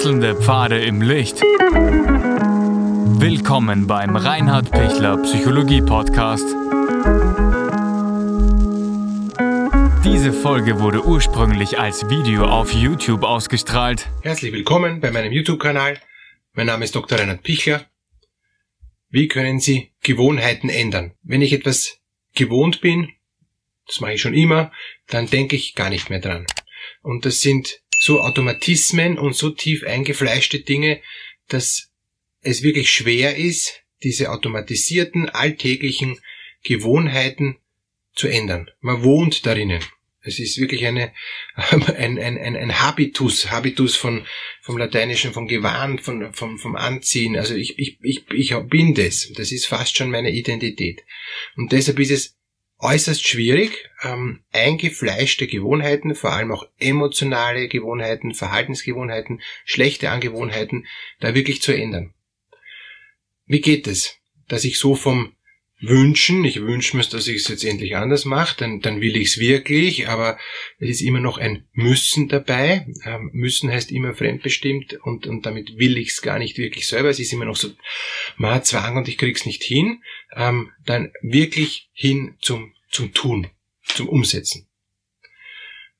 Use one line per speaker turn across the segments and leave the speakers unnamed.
Wechselnde Pfade im Licht. Willkommen beim Reinhard Pichler Psychologie Podcast. Diese Folge wurde ursprünglich als Video auf YouTube ausgestrahlt.
Herzlich willkommen bei meinem YouTube-Kanal. Mein Name ist Dr. Reinhard Pichler. Wie können Sie Gewohnheiten ändern? Wenn ich etwas gewohnt bin, das mache ich schon immer, dann denke ich gar nicht mehr dran. Und das sind so Automatismen und so tief eingefleischte Dinge, dass es wirklich schwer ist, diese automatisierten, alltäglichen Gewohnheiten zu ändern. Man wohnt darinnen. Es ist wirklich eine, ein, ein, ein, ein Habitus, Habitus von, vom Lateinischen, vom Gewahn, von, vom, vom Anziehen. Also ich, ich, ich, ich bin das. Das ist fast schon meine Identität. Und deshalb ist es äußerst schwierig, ähm, eingefleischte Gewohnheiten, vor allem auch emotionale Gewohnheiten, Verhaltensgewohnheiten, schlechte Angewohnheiten, da wirklich zu ändern. Wie geht es? Dass ich so vom Wünschen, ich wünsche mir, dass ich es jetzt endlich anders mache, dann, dann will ich es wirklich, aber es ist immer noch ein Müssen dabei. Ähm, müssen heißt immer fremdbestimmt und, und damit will ich es gar nicht wirklich selber. Es ist immer noch so, ma Zwang und ich krieg's nicht hin. Ähm, dann wirklich hin zum, zum Tun, zum Umsetzen.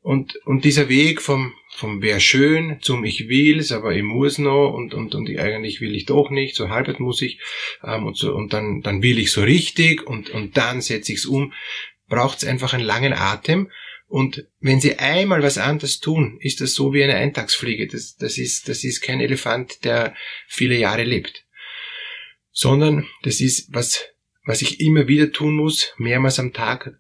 Und, und dieser Weg vom, vom wär schön zum ich will's, aber ich muss noch und, und, und eigentlich will ich doch nicht, so halbert muss ich ähm, und, so, und dann, dann will ich so richtig und, und dann setze ich's um, braucht's einfach einen langen Atem und wenn Sie einmal was anderes tun, ist das so wie eine Eintagsfliege. Das, das, ist, das ist kein Elefant, der viele Jahre lebt. Sondern das ist was, was ich immer wieder tun muss, mehrmals am Tag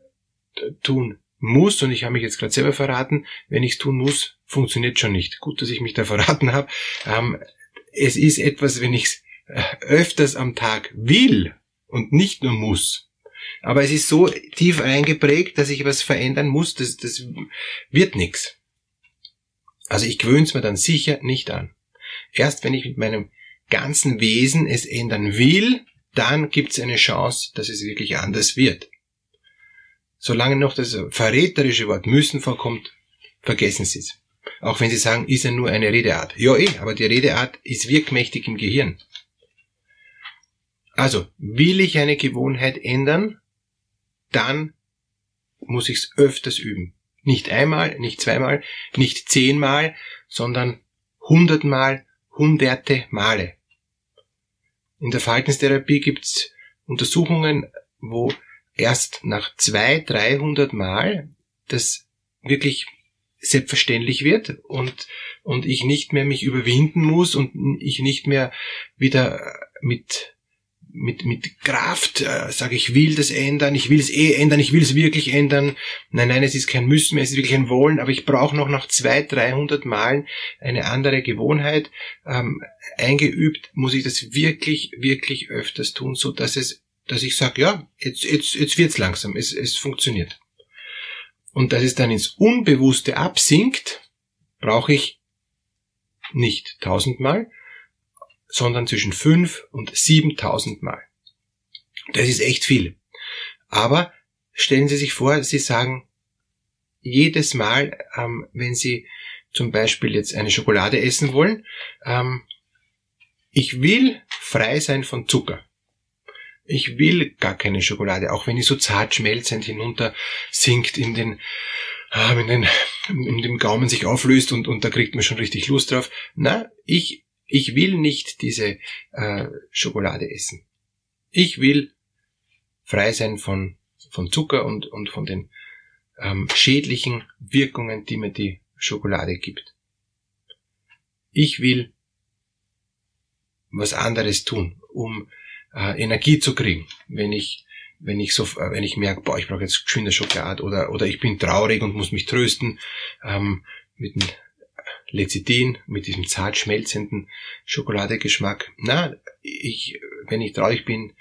tun muss, und ich habe mich jetzt gerade selber verraten, wenn ich es tun muss, funktioniert schon nicht. Gut, dass ich mich da verraten habe. Ähm, es ist etwas, wenn ich es äh, öfters am Tag will und nicht nur muss. Aber es ist so tief eingeprägt, dass ich was verändern muss, das, das wird nichts. Also ich gewöhne es mir dann sicher nicht an. Erst wenn ich mit meinem ganzen Wesen es ändern will, dann gibt es eine Chance, dass es wirklich anders wird. Solange noch das verräterische Wort müssen vorkommt, vergessen Sie es. Auch wenn Sie sagen, ist ja nur eine Redeart. Ja, eh, aber die Redeart ist wirkmächtig im Gehirn. Also, will ich eine Gewohnheit ändern, dann muss ich es öfters üben. Nicht einmal, nicht zweimal, nicht zehnmal, sondern hundertmal, hunderte Male. In der Verhaltenstherapie gibt's Untersuchungen, wo erst nach zwei, dreihundert Mal das wirklich selbstverständlich wird und, und ich nicht mehr mich überwinden muss und ich nicht mehr wieder mit, mit, mit Kraft äh, sage, ich will das ändern, ich will es eh ändern, ich will es wirklich ändern. Nein, nein, es ist kein Müssen mehr, es ist wirklich ein Wollen, aber ich brauche noch nach zwei, dreihundert Malen eine andere Gewohnheit. Ähm, eingeübt muss ich das wirklich, wirklich öfters tun, so dass es dass ich sage, ja, jetzt, jetzt, jetzt wird's langsam, es, es funktioniert. Und dass es dann ins Unbewusste absinkt, brauche ich nicht tausendmal, sondern zwischen fünf und siebentausendmal. Das ist echt viel. Aber stellen Sie sich vor, Sie sagen jedes Mal, ähm, wenn Sie zum Beispiel jetzt eine Schokolade essen wollen, ähm, ich will frei sein von Zucker ich will gar keine Schokolade, auch wenn die so zart schmelzend hinunter sinkt in den, ah, in den, in dem Gaumen sich auflöst und, und da kriegt man schon richtig Lust drauf. Na, ich, ich will nicht diese äh, Schokolade essen. Ich will frei sein von, von Zucker und, und von den ähm, schädlichen Wirkungen, die mir die Schokolade gibt. Ich will was anderes tun, um äh, Energie zu kriegen, wenn ich wenn ich so, äh, wenn ich merke, boah, ich brauche jetzt geschwinde Schokolade oder oder ich bin traurig und muss mich trösten ähm, mit dem Lecithin, mit diesem zart schmelzenden Schokoladegeschmack. Na, ich, wenn ich traurig bin,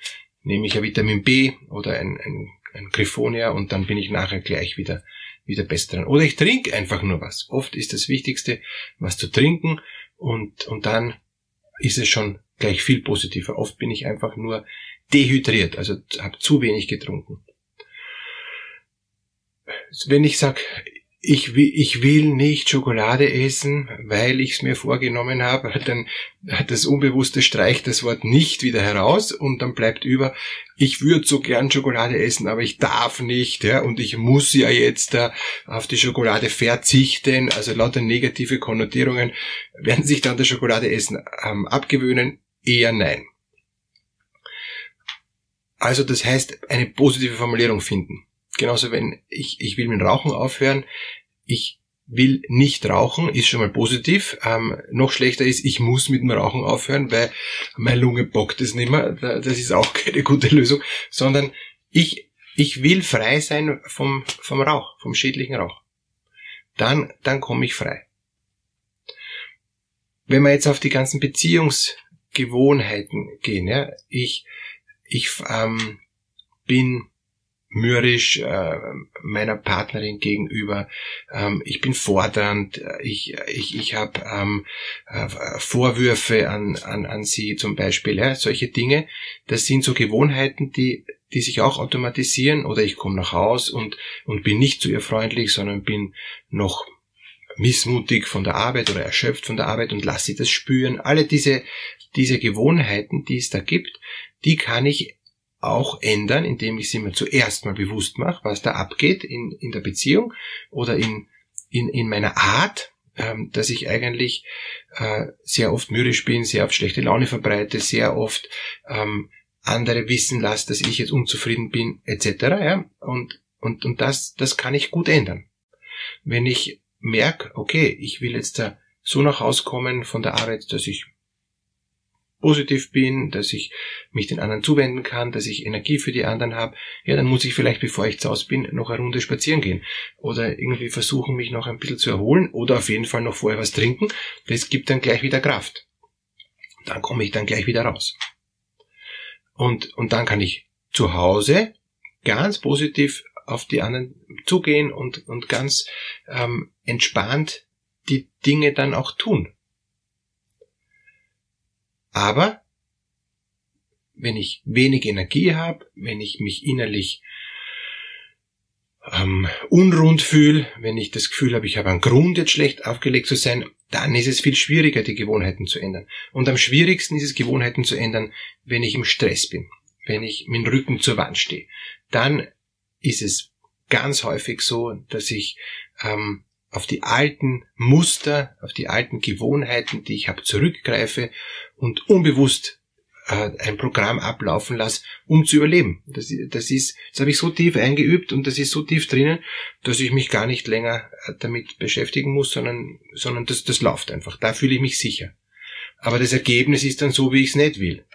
nehme ich ein Vitamin B oder ein, ein, ein Griffonia und dann bin ich nachher gleich wieder wieder besser dran. Oder ich trinke einfach nur was. Oft ist das Wichtigste, was zu trinken und und dann ist es schon gleich viel positiver. Oft bin ich einfach nur dehydriert, also habe zu wenig getrunken. Wenn ich sage, ich will, ich will nicht Schokolade essen, weil ich es mir vorgenommen habe, dann das Unbewusste streicht das Wort nicht wieder heraus und dann bleibt über, ich würde so gern Schokolade essen, aber ich darf nicht, ja, und ich muss ja jetzt da auf die Schokolade verzichten, also lauter negative Konnotierungen, werden sich dann das Schokolade essen ähm, abgewöhnen? Eher nein. Also das heißt, eine positive Formulierung finden. Genauso wenn ich, ich will mit Rauchen aufhören, ich will nicht rauchen, ist schon mal positiv. Ähm, noch schlechter ist, ich muss mit dem Rauchen aufhören, weil meine Lunge bockt es nicht mehr. Das ist auch keine gute Lösung. Sondern ich, ich will frei sein vom, vom Rauch, vom schädlichen Rauch. Dann, dann komme ich frei. Wenn wir jetzt auf die ganzen Beziehungsgewohnheiten gehen, ja, ich, ich ähm, bin mürrisch äh, meiner Partnerin gegenüber. Ähm, ich bin fordernd. Ich ich ich habe ähm, äh, Vorwürfe an an an sie zum Beispiel. Ja, solche Dinge. Das sind so Gewohnheiten, die die sich auch automatisieren. Oder ich komme nach Haus und und bin nicht zu ihr freundlich, sondern bin noch missmutig von der Arbeit oder erschöpft von der Arbeit und lasse sie das spüren. Alle diese diese Gewohnheiten, die es da gibt, die kann ich auch ändern, indem ich sie mir zuerst mal bewusst mache, was da abgeht in, in der Beziehung oder in, in, in meiner Art, ähm, dass ich eigentlich äh, sehr oft mürrisch bin, sehr oft schlechte Laune verbreite, sehr oft ähm, andere wissen lasse, dass ich jetzt unzufrieden bin, etc. Ja? Und, und, und das, das kann ich gut ändern. Wenn ich merke, okay, ich will jetzt da so nach Hause kommen von der Arbeit, dass ich positiv bin, dass ich mich den anderen zuwenden kann, dass ich Energie für die anderen habe, ja, dann muss ich vielleicht, bevor ich zu Hause bin, noch eine Runde spazieren gehen oder irgendwie versuchen, mich noch ein bisschen zu erholen oder auf jeden Fall noch vorher was trinken. Das gibt dann gleich wieder Kraft. Dann komme ich dann gleich wieder raus. Und, und dann kann ich zu Hause ganz positiv auf die anderen zugehen und, und ganz ähm, entspannt die Dinge dann auch tun. Aber wenn ich wenig Energie habe, wenn ich mich innerlich ähm, unrund fühle, wenn ich das Gefühl habe, ich habe einen Grund, jetzt schlecht aufgelegt zu sein, dann ist es viel schwieriger, die Gewohnheiten zu ändern. Und am schwierigsten ist es, Gewohnheiten zu ändern, wenn ich im Stress bin, wenn ich mit dem Rücken zur Wand stehe. Dann ist es ganz häufig so, dass ich ähm, auf die alten Muster, auf die alten Gewohnheiten, die ich habe, zurückgreife und unbewusst äh, ein Programm ablaufen lasse, um zu überleben. Das, das ist, das habe ich so tief eingeübt und das ist so tief drinnen, dass ich mich gar nicht länger äh, damit beschäftigen muss, sondern, sondern das, das läuft einfach. Da fühle ich mich sicher. Aber das Ergebnis ist dann so, wie ich es nicht will.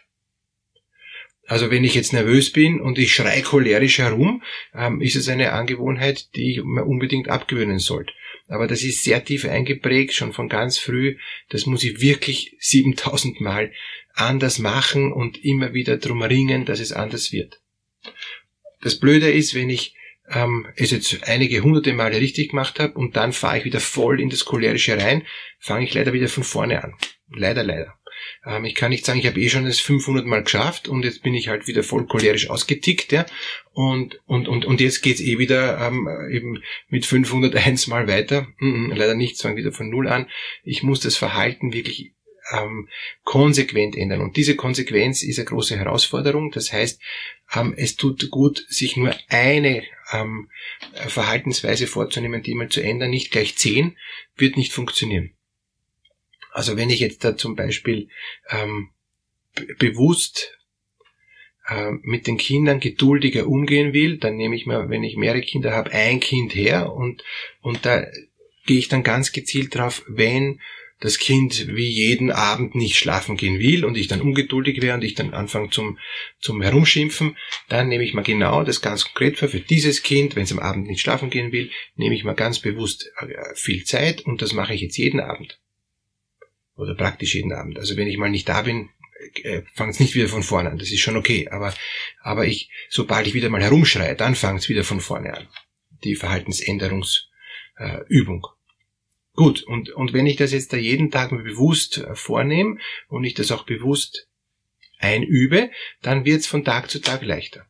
Also wenn ich jetzt nervös bin und ich schrei cholerisch herum, ähm, ist es eine Angewohnheit, die ich mir unbedingt abgewöhnen sollte. Aber das ist sehr tief eingeprägt, schon von ganz früh. Das muss ich wirklich 7000 Mal anders machen und immer wieder drum ringen, dass es anders wird. Das Blöde ist, wenn ich ähm, es jetzt einige hunderte Male richtig gemacht habe und dann fahre ich wieder voll in das cholerische rein, fange ich leider wieder von vorne an. Leider, leider. Ähm, ich kann nicht sagen, ich habe eh schon das 500 Mal geschafft und jetzt bin ich halt wieder voll cholerisch ausgetickt, ja. Und, und, und, und jetzt geht's eh wieder ähm, eben mit 501 Mal weiter. Mm -mm, leider nicht, fange wieder von Null an. Ich muss das Verhalten wirklich ähm, konsequent ändern. Und diese Konsequenz ist eine große Herausforderung. Das heißt, ähm, es tut gut, sich nur eine ähm, Verhaltensweise vorzunehmen, die mal zu ändern, nicht gleich zehn, wird nicht funktionieren. Also wenn ich jetzt da zum Beispiel ähm, bewusst äh, mit den Kindern geduldiger umgehen will, dann nehme ich mir, wenn ich mehrere Kinder habe, ein Kind her und, und da gehe ich dann ganz gezielt drauf, wenn das Kind wie jeden Abend nicht schlafen gehen will und ich dann ungeduldig wäre und ich dann anfange zum, zum Herumschimpfen, dann nehme ich mal genau das ganz konkret für, für dieses Kind, wenn es am Abend nicht schlafen gehen will, nehme ich mal ganz bewusst äh, viel Zeit und das mache ich jetzt jeden Abend. Oder praktisch jeden Abend. Also wenn ich mal nicht da bin, äh, fängt es nicht wieder von vorne an. Das ist schon okay. Aber, aber ich, sobald ich wieder mal herumschreie, dann fängt es wieder von vorne an. Die Verhaltensänderungsübung. Äh, Gut, und, und wenn ich das jetzt da jeden Tag mir bewusst äh, vornehme und ich das auch bewusst einübe, dann wird es von Tag zu Tag leichter.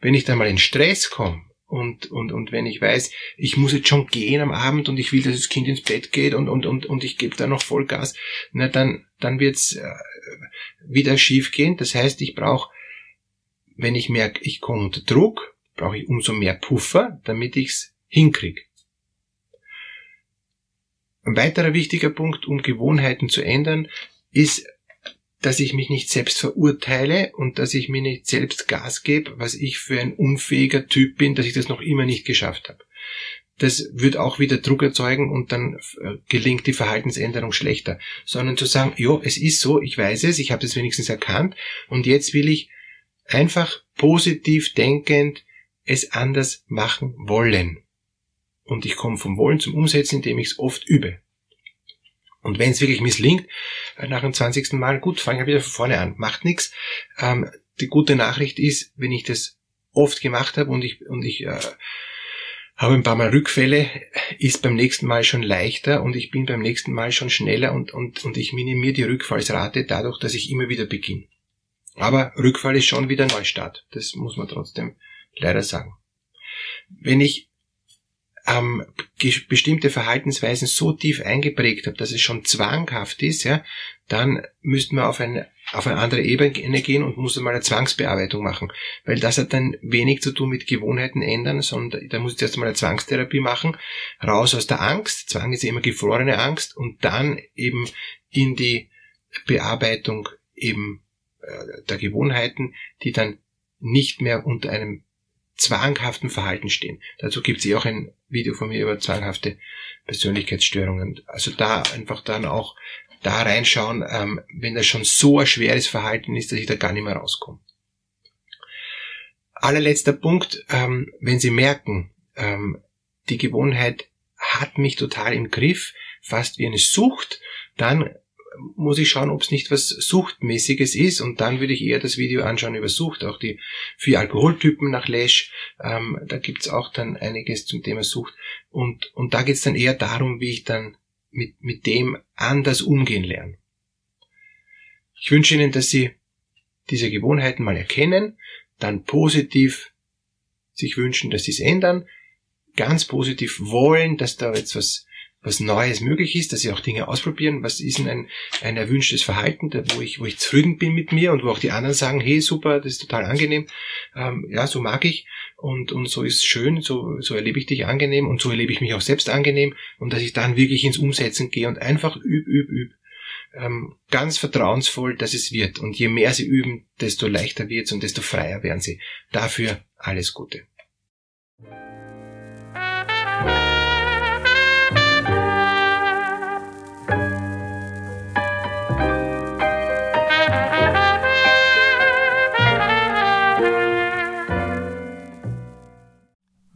Wenn ich dann mal in Stress komme Und, und, und wenn ich weiß, ich muss jetzt schon gehen am Abend und ich will, dass das Kind ins Bett geht und, und, und, und ich gebe da noch Vollgas, na dann, dann wird's äh, wieder schief gehen. Das heißt, ich brauche, wenn ich merke, ich komme unter Druck, brauche ich umso mehr Puffer, damit ich's hinkriege. Ein weiterer wichtiger Punkt, um Gewohnheiten zu ändern, ist dass ich mich nicht selbst verurteile und dass ich mir nicht selbst Gas gebe, was ich für ein unfähiger Typ bin, dass ich das noch immer nicht geschafft habe. Das wird auch wieder Druck erzeugen und dann äh, gelingt die Verhaltensänderung schlechter. Sondern zu sagen, jo, es ist so, ich weiß es, ich habe das wenigstens erkannt und jetzt will ich einfach positiv denkend es anders machen wollen. Und ich komme vom Wollen zum Umsetzen, indem ich es oft übe. Und wenn es wirklich misslingt, äh, nach dem 20. Mal, gut, fange ich wieder von vorne an, macht nichts. Ähm, die gute Nachricht ist, wenn ich das oft gemacht habe und ich, und ich äh, habe ein paar Mal Rückfälle, ist beim nächsten Mal schon leichter und ich bin beim nächsten Mal schon schneller und, und, und ich minimiere die Rückfallsrate dadurch, dass ich immer wieder beginne. Aber Rückfall ist schon wieder Neustart. Das muss man trotzdem leider sagen. Wenn ich ähm, bestimmte Verhaltensweisen so tief eingeprägt habe, dass es schon zwanghaft ist, ja, dann müsste man auf eine, auf eine andere Ebene gehen und muss mal eine Zwangsbearbeitung machen. Weil das hat dann wenig zu tun mit Gewohnheiten ändern, sondern da muss ich erst mal eine Zwangstherapie machen, raus aus der Angst, Zwang ist immer gefrorene Angst, und dann eben in die Bearbeitung eben äh, der Gewohnheiten, die dann nicht mehr unter einem zwanghaften Verhalten stehen. Dazu gibt es eh auch ein Video von mir über zwanghafte Persönlichkeitsstörungen. Also da einfach dann auch da reinschauen, ähm, wenn das schon so ein schweres Verhalten ist, dass ich da gar nicht mehr rauskomme. Allerletzter Punkt, ähm, wenn Sie merken, ähm, die Gewohnheit hat mich total im Griff, fast wie eine Sucht, dann muss ich schauen, ob es nicht was Suchtmäßiges ist. Und dann würde ich eher das Video anschauen über Sucht, auch die vier Alkoholtypen nach Lesch, ähm, da gibt's auch dann einiges zum Thema Sucht. Und, und da geht's dann eher darum, wie ich dann mit, mit dem anders umgehen lerne. Ich wünsche Ihnen, dass Sie diese Gewohnheiten mal erkennen, dann positiv sich wünschen, dass Sie es ändern, ganz positiv wollen, dass da jetzt was was Neues möglich ist, dass sie auch Dinge ausprobieren. Was ist denn ein, ein erwünschtes Verhalten, wo ich, wo ich zufrieden bin mit mir und wo auch die anderen sagen, hey, super, das ist total angenehm. Ähm, ja, so mag ich und, und so ist schön, so, so erlebe ich dich angenehm und so erlebe ich mich auch selbst angenehm und dass ich dann wirklich ins Umsetzen gehe und einfach üb, üb, üb. Ähm, ganz vertrauensvoll, dass es wird. Und je mehr sie üben, desto leichter wird's und desto freier werden sie. Dafür alles Gute.